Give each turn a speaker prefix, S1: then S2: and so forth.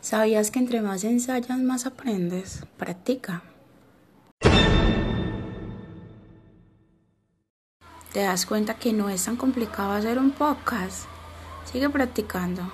S1: ¿Sabías que entre más ensayas, más aprendes? Practica. ¿Te das cuenta que no es tan complicado hacer un podcast? Sigue practicando.